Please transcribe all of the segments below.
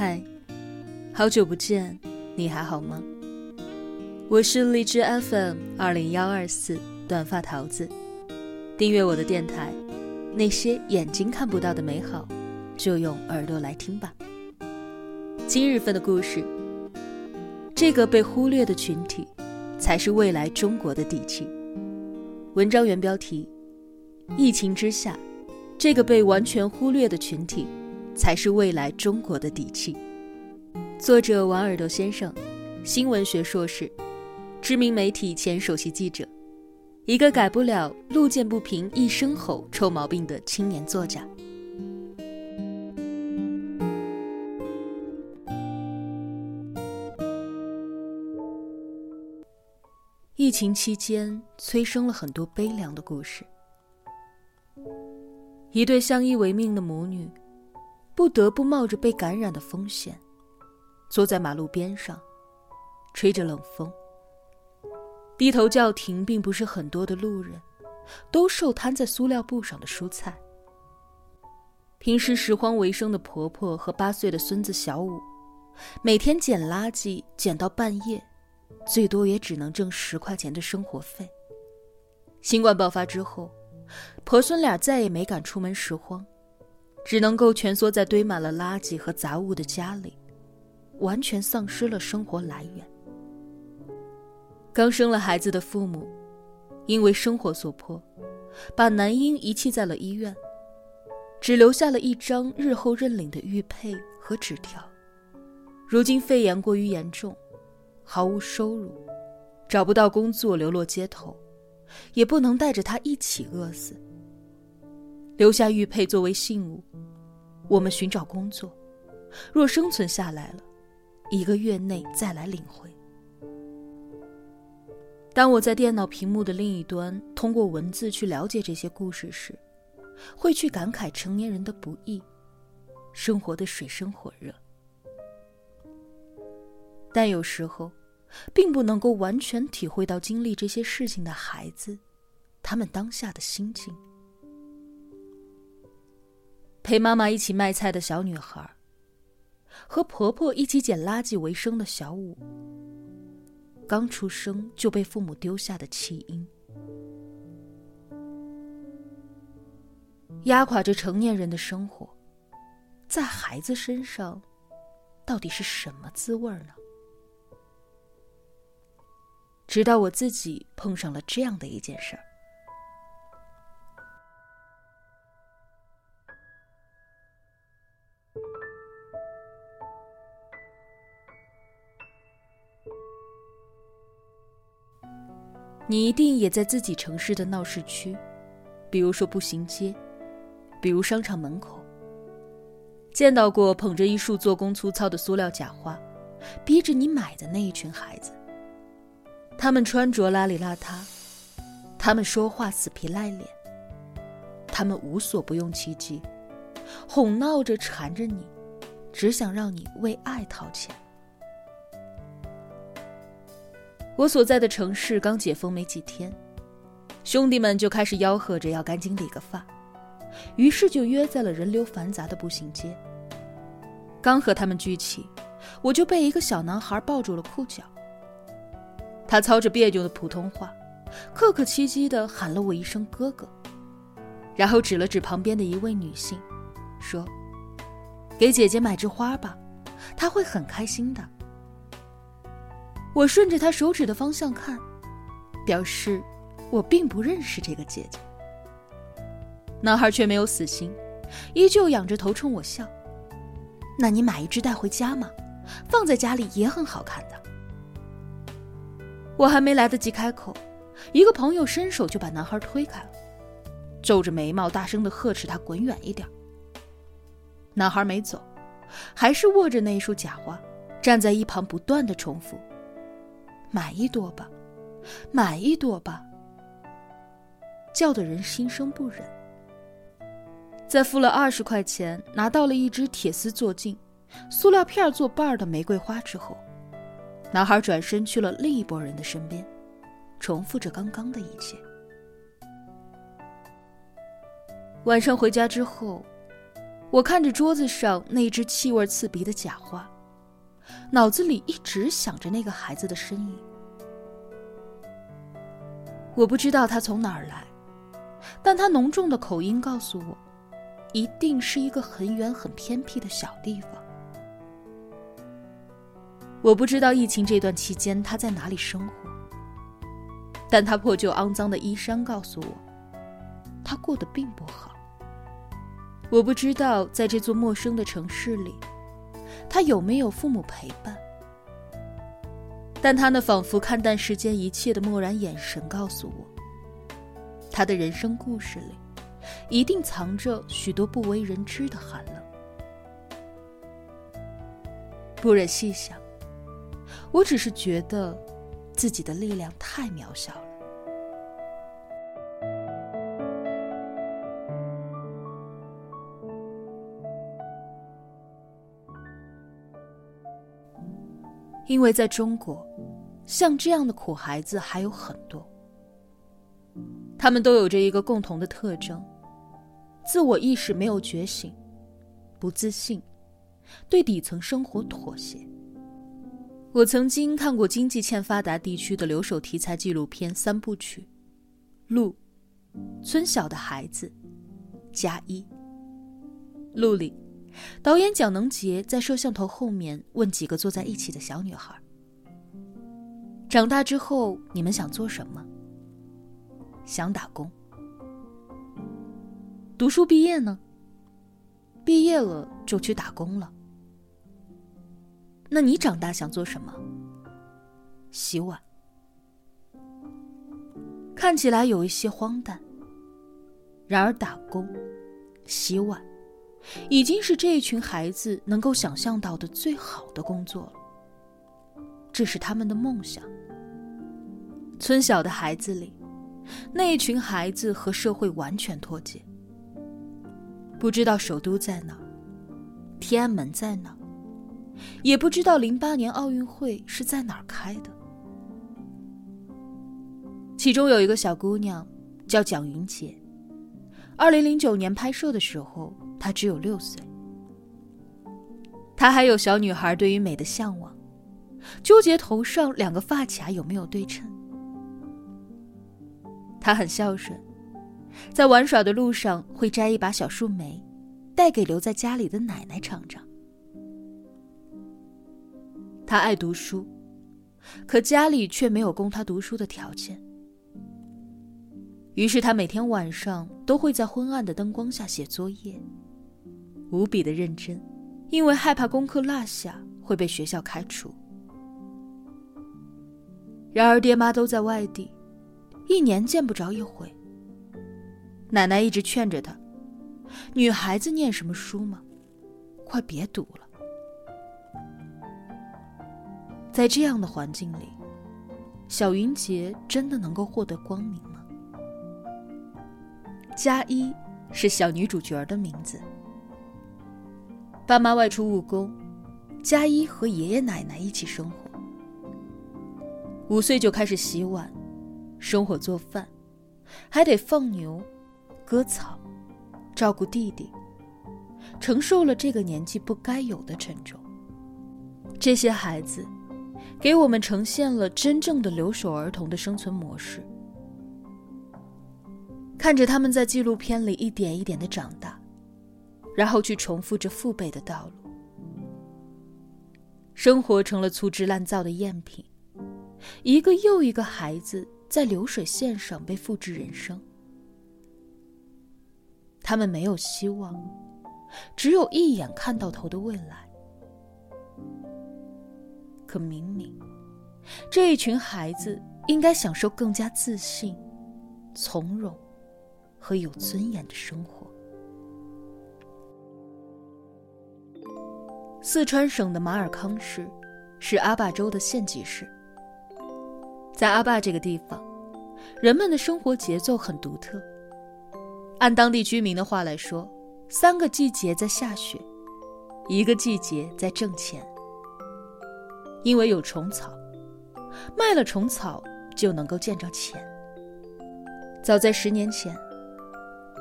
嗨，好久不见，你还好吗？我是荔枝 FM 二零幺二四短发桃子，订阅我的电台，那些眼睛看不到的美好，就用耳朵来听吧。今日份的故事，这个被忽略的群体，才是未来中国的底气。文章原标题：疫情之下，这个被完全忽略的群体。才是未来中国的底气。作者王耳朵先生，新闻学硕士，知名媒体前首席记者，一个改不了“路见不平一声吼”臭毛病的青年作家。疫情期间催生了很多悲凉的故事。一对相依为命的母女。不得不冒着被感染的风险，坐在马路边上，吹着冷风。低头叫停，并不是很多的路人，都受摊在塑料布上的蔬菜。平时拾荒为生的婆婆和八岁的孙子小五，每天捡垃圾捡到半夜，最多也只能挣十块钱的生活费。新冠爆发之后，婆孙俩再也没敢出门拾荒。只能够蜷缩在堆满了垃圾和杂物的家里，完全丧失了生活来源。刚生了孩子的父母，因为生活所迫，把男婴遗弃在了医院，只留下了一张日后认领的玉佩和纸条。如今肺炎过于严重，毫无收入，找不到工作，流落街头，也不能带着他一起饿死。留下玉佩作为信物，我们寻找工作，若生存下来了，一个月内再来领回。当我在电脑屏幕的另一端通过文字去了解这些故事时，会去感慨成年人的不易，生活的水深火热。但有时候，并不能够完全体会到经历这些事情的孩子，他们当下的心情。陪妈妈一起卖菜的小女孩，和婆婆一起捡垃圾为生的小五，刚出生就被父母丢下的弃婴，压垮着成年人的生活，在孩子身上，到底是什么滋味呢？直到我自己碰上了这样的一件事儿。你一定也在自己城市的闹市区，比如说步行街，比如商场门口，见到过捧着一束做工粗糙的塑料假花，逼着你买的那一群孩子。他们穿着邋里邋遢，他们说话死皮赖脸，他们无所不用其极，哄闹着缠着你，只想让你为爱掏钱。我所在的城市刚解封没几天，兄弟们就开始吆喝着要赶紧理个发，于是就约在了人流繁杂的步行街。刚和他们聚齐，我就被一个小男孩抱住了裤脚。他操着别扭的普通话，客客气气地喊了我一声“哥哥”，然后指了指旁边的一位女性，说：“给姐姐买枝花吧，她会很开心的。”我顺着他手指的方向看，表示我并不认识这个姐姐。男孩却没有死心，依旧仰着头冲我笑。那你买一只带回家吗？放在家里也很好看的。我还没来得及开口，一个朋友伸手就把男孩推开了，皱着眉毛大声的呵斥他滚远一点。男孩没走，还是握着那一束假花，站在一旁不断的重复。买一朵吧，买一朵吧，叫的人心生不忍。在付了二十块钱，拿到了一只铁丝做镜、塑料片做瓣的玫瑰花之后，男孩转身去了另一拨人的身边，重复着刚刚的一切。晚上回家之后，我看着桌子上那只气味刺鼻的假花，脑子里一直想着那个孩子的身影。我不知道他从哪儿来，但他浓重的口音告诉我，一定是一个很远很偏僻的小地方。我不知道疫情这段期间他在哪里生活，但他破旧肮脏的衣衫告诉我，他过得并不好。我不知道在这座陌生的城市里，他有没有父母陪伴。但他那仿佛看淡世间一切的漠然眼神告诉我，他的人生故事里，一定藏着许多不为人知的寒冷。不忍细想，我只是觉得自己的力量太渺小了。因为在中国，像这样的苦孩子还有很多。他们都有着一个共同的特征：自我意识没有觉醒，不自信，对底层生活妥协。我曾经看过经济欠发达地区的留守题材纪录片三部曲，《路》、《村小的孩子》、《加一》。路里。导演蒋能杰在摄像头后面问几个坐在一起的小女孩：“长大之后你们想做什么？”“想打工。”“读书毕业呢？”“毕业了就去打工了。”“那你长大想做什么？”“洗碗。”看起来有一些荒诞，然而打工、洗碗。已经是这一群孩子能够想象到的最好的工作了。这是他们的梦想。村小的孩子里，那一群孩子和社会完全脱节，不知道首都在哪，天安门在哪，也不知道零八年奥运会是在哪儿开的。其中有一个小姑娘，叫蒋云杰。二零零九年拍摄的时候。他只有六岁，他还有小女孩对于美的向往，纠结头上两个发卡有没有对称。他很孝顺，在玩耍的路上会摘一把小树莓，带给留在家里的奶奶尝尝。他爱读书，可家里却没有供他读书的条件，于是他每天晚上都会在昏暗的灯光下写作业。无比的认真，因为害怕功课落下会被学校开除。然而爹妈都在外地，一年见不着一回。奶奶一直劝着他：“女孩子念什么书嘛，快别读了。”在这样的环境里，小云杰真的能够获得光明吗？加一是小女主角的名字。爸妈外出务工，佳一和爷爷奶奶一起生活。五岁就开始洗碗、生火做饭，还得放牛、割草、照顾弟弟，承受了这个年纪不该有的沉重。这些孩子，给我们呈现了真正的留守儿童的生存模式。看着他们在纪录片里一点一点的长大。然后去重复着父辈的道路，生活成了粗制滥造的赝品，一个又一个孩子在流水线上被复制人生。他们没有希望，只有一眼看到头的未来。可明明，这一群孩子应该享受更加自信、从容和有尊严的生活。四川省的马尔康市，是阿坝州的县级市。在阿坝这个地方，人们的生活节奏很独特。按当地居民的话来说，三个季节在下雪，一个季节在挣钱。因为有虫草，卖了虫草就能够见着钱。早在十年前，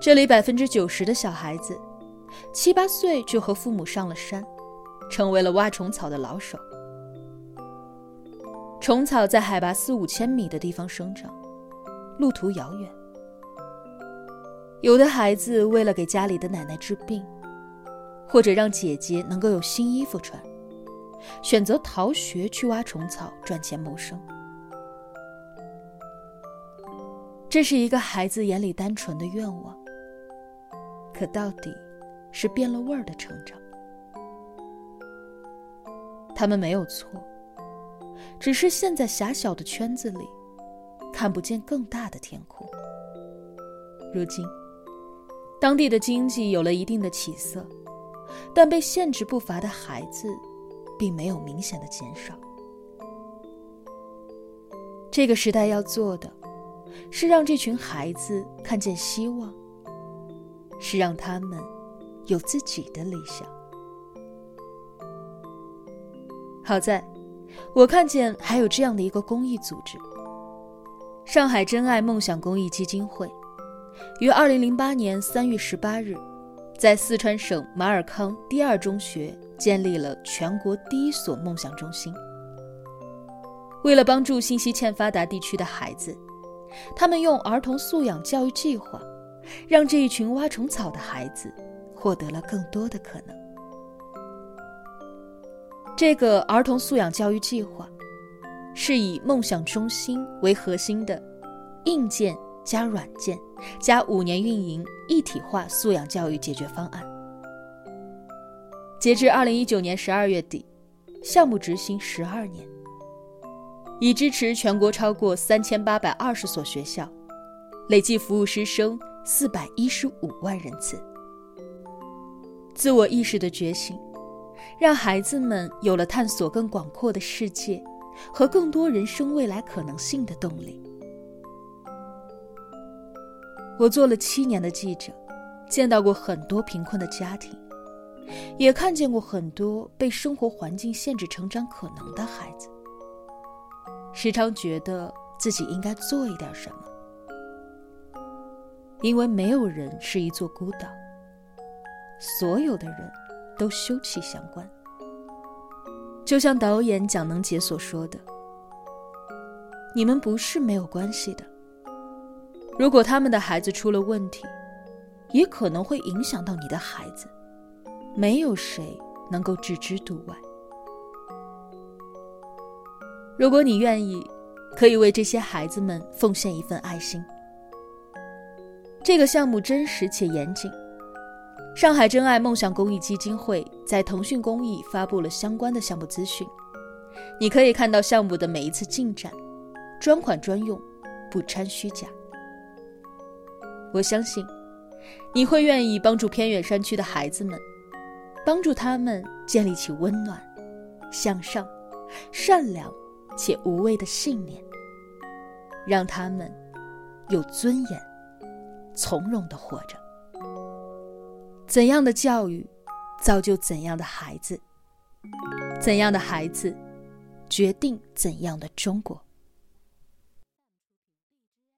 这里百分之九十的小孩子七八岁就和父母上了山，成为了挖虫草的老手。虫草在海拔四五千米的地方生长，路途遥远。有的孩子为了给家里的奶奶治病，或者让姐姐能够有新衣服穿，选择逃学去挖虫草赚钱谋生。这是一个孩子眼里单纯的愿望，可到底是变了味儿的成长。他们没有错，只是陷在狭小的圈子里，看不见更大的天空。如今，当地的经济有了一定的起色，但被限制步伐的孩子，并没有明显的减少。这个时代要做的。是让这群孩子看见希望，是让他们有自己的理想。好在，我看见还有这样的一个公益组织——上海真爱梦想公益基金会，于二零零八年三月十八日，在四川省马尔康第二中学建立了全国第一所梦想中心。为了帮助信息欠发达地区的孩子。他们用儿童素养教育计划，让这一群挖虫草的孩子获得了更多的可能。这个儿童素养教育计划，是以梦想中心为核心的硬件加软件加五年运营一体化素养教育解决方案。截至二零一九年十二月底，项目执行十二年。已支持全国超过三千八百二十所学校，累计服务师生四百一十五万人次。自我意识的觉醒，让孩子们有了探索更广阔的世界和更多人生未来可能性的动力。我做了七年的记者，见到过很多贫困的家庭，也看见过很多被生活环境限制成长可能的孩子。时常觉得自己应该做一点什么，因为没有人是一座孤岛，所有的人都休戚相关。就像导演蒋能杰所说的：“你们不是没有关系的，如果他们的孩子出了问题，也可能会影响到你的孩子，没有谁能够置之度外。”如果你愿意，可以为这些孩子们奉献一份爱心。这个项目真实且严谨。上海真爱梦想公益基金会在腾讯公益发布了相关的项目资讯，你可以看到项目的每一次进展，专款专用，不掺虚假。我相信，你会愿意帮助偏远山区的孩子们，帮助他们建立起温暖、向上、善良。且无畏的信念，让他们有尊严、从容的活着。怎样的教育，造就怎样的孩子；怎样的孩子，决定怎样的中国。